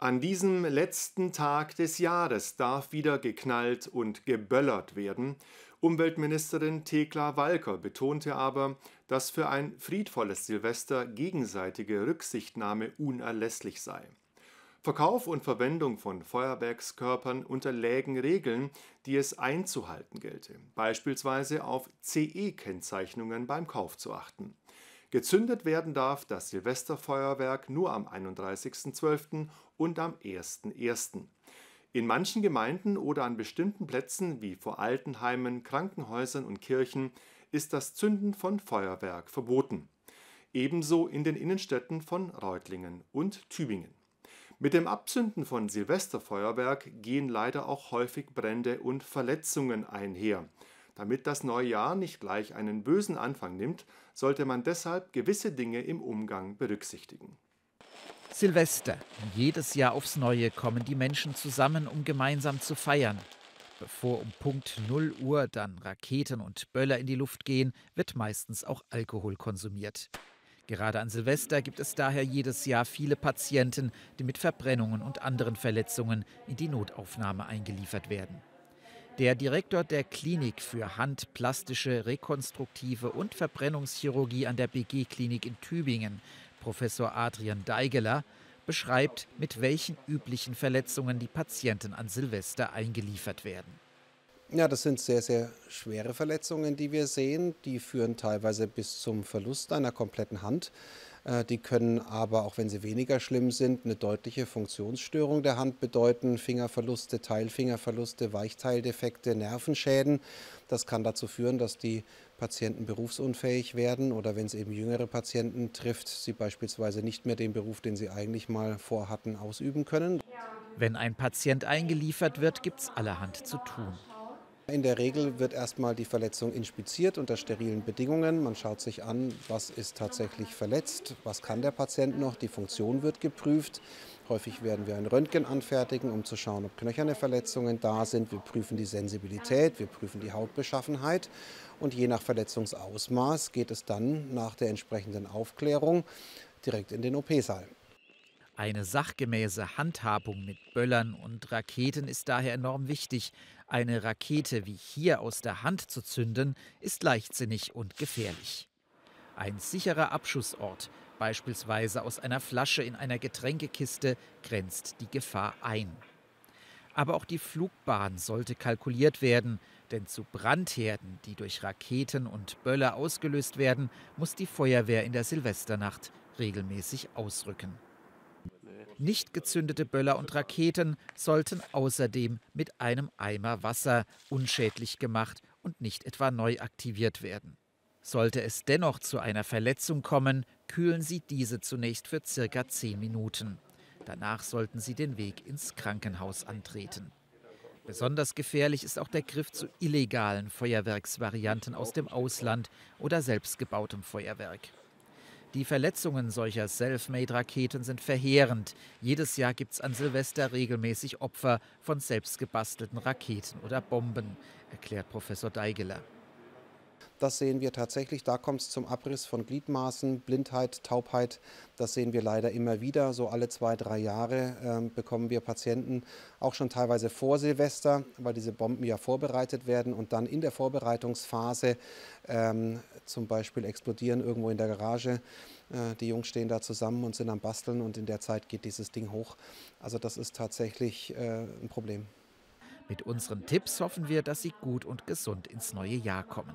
An diesem letzten Tag des Jahres darf wieder geknallt und geböllert werden. Umweltministerin Thekla Walker betonte aber, dass für ein friedvolles Silvester gegenseitige Rücksichtnahme unerlässlich sei. Verkauf und Verwendung von Feuerwerkskörpern unterlägen Regeln, die es einzuhalten gelte, beispielsweise auf CE-Kennzeichnungen beim Kauf zu achten. Gezündet werden darf das Silvesterfeuerwerk nur am 31.12. und am 1.1. In manchen Gemeinden oder an bestimmten Plätzen wie vor Altenheimen, Krankenhäusern und Kirchen ist das Zünden von Feuerwerk verboten. Ebenso in den Innenstädten von Reutlingen und Tübingen. Mit dem Abzünden von Silvesterfeuerwerk gehen leider auch häufig Brände und Verletzungen einher. Damit das neue Jahr nicht gleich einen bösen Anfang nimmt, sollte man deshalb gewisse Dinge im Umgang berücksichtigen. Silvester. Jedes Jahr aufs Neue kommen die Menschen zusammen, um gemeinsam zu feiern. Bevor um Punkt 0 Uhr dann Raketen und Böller in die Luft gehen, wird meistens auch Alkohol konsumiert. Gerade an Silvester gibt es daher jedes Jahr viele Patienten, die mit Verbrennungen und anderen Verletzungen in die Notaufnahme eingeliefert werden. Der Direktor der Klinik für handplastische, rekonstruktive und Verbrennungschirurgie an der BG-Klinik in Tübingen, Professor Adrian Deigeler, beschreibt, mit welchen üblichen Verletzungen die Patienten an Silvester eingeliefert werden. Ja, das sind sehr, sehr schwere Verletzungen, die wir sehen. Die führen teilweise bis zum Verlust einer kompletten Hand. Äh, die können aber, auch wenn sie weniger schlimm sind, eine deutliche Funktionsstörung der Hand bedeuten. Fingerverluste, Teilfingerverluste, Weichteildefekte, Nervenschäden. Das kann dazu führen, dass die Patienten berufsunfähig werden oder wenn es eben jüngere Patienten trifft, sie beispielsweise nicht mehr den Beruf, den sie eigentlich mal vorhatten, ausüben können. Wenn ein Patient eingeliefert wird, gibt es allerhand zu tun. In der Regel wird erstmal die Verletzung inspiziert unter sterilen Bedingungen. Man schaut sich an, was ist tatsächlich verletzt, was kann der Patient noch. Die Funktion wird geprüft. Häufig werden wir ein Röntgen anfertigen, um zu schauen, ob knöcherne Verletzungen da sind. Wir prüfen die Sensibilität, wir prüfen die Hautbeschaffenheit. Und je nach Verletzungsausmaß geht es dann nach der entsprechenden Aufklärung direkt in den OP-Saal. Eine sachgemäße Handhabung mit Böllern und Raketen ist daher enorm wichtig. Eine Rakete wie hier aus der Hand zu zünden, ist leichtsinnig und gefährlich. Ein sicherer Abschussort, beispielsweise aus einer Flasche in einer Getränkekiste, grenzt die Gefahr ein. Aber auch die Flugbahn sollte kalkuliert werden, denn zu Brandherden, die durch Raketen und Böller ausgelöst werden, muss die Feuerwehr in der Silvesternacht regelmäßig ausrücken. Nicht gezündete Böller und Raketen sollten außerdem mit einem Eimer Wasser unschädlich gemacht und nicht etwa neu aktiviert werden. Sollte es dennoch zu einer Verletzung kommen, kühlen Sie diese zunächst für circa 10 Minuten. Danach sollten Sie den Weg ins Krankenhaus antreten. Besonders gefährlich ist auch der Griff zu illegalen Feuerwerksvarianten aus dem Ausland oder selbstgebautem Feuerwerk. Die Verletzungen solcher Selfmade-Raketen sind verheerend. Jedes Jahr gibt es an Silvester regelmäßig Opfer von selbstgebastelten Raketen oder Bomben, erklärt Professor Deigeler. Das sehen wir tatsächlich. Da kommt es zum Abriss von Gliedmaßen, Blindheit, Taubheit. Das sehen wir leider immer wieder. So alle zwei, drei Jahre äh, bekommen wir Patienten, auch schon teilweise vor Silvester, weil diese Bomben ja vorbereitet werden und dann in der Vorbereitungsphase ähm, zum Beispiel explodieren irgendwo in der Garage. Äh, die Jungs stehen da zusammen und sind am Basteln und in der Zeit geht dieses Ding hoch. Also das ist tatsächlich äh, ein Problem. Mit unseren Tipps hoffen wir, dass Sie gut und gesund ins neue Jahr kommen.